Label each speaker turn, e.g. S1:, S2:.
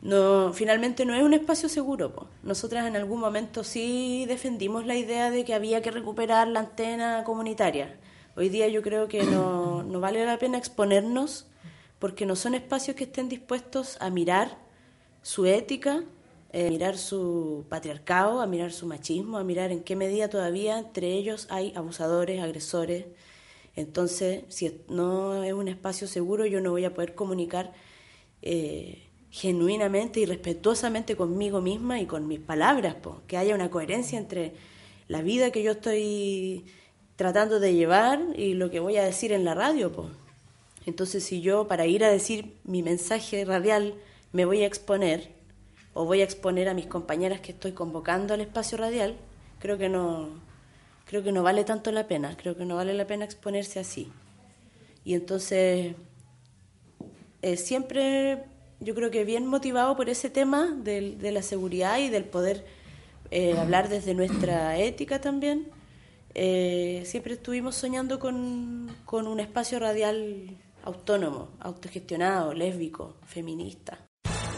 S1: No, finalmente no es un espacio seguro. Po. Nosotras en algún momento sí defendimos la idea de que había que recuperar la antena comunitaria. Hoy día yo creo que no, no vale la pena exponernos porque no son espacios que estén dispuestos a mirar su ética, a mirar su patriarcado, a mirar su machismo, a mirar en qué medida todavía entre ellos hay abusadores, agresores. Entonces, si no es un espacio seguro, yo no voy a poder comunicar. Eh, genuinamente y respetuosamente conmigo misma y con mis palabras, que haya una coherencia entre la vida que yo estoy tratando de llevar y lo que voy a decir en la radio. Entonces, si yo para ir a decir mi mensaje radial me voy a exponer o voy a exponer a mis compañeras que estoy convocando al espacio radial, creo que no creo que no vale tanto la pena, creo que no vale la pena exponerse así. Y entonces eh, siempre yo creo que bien motivado por ese tema de, de la seguridad y del poder eh, hablar desde nuestra ética también. Eh, siempre estuvimos soñando con, con un espacio radial autónomo, autogestionado, lésbico, feminista.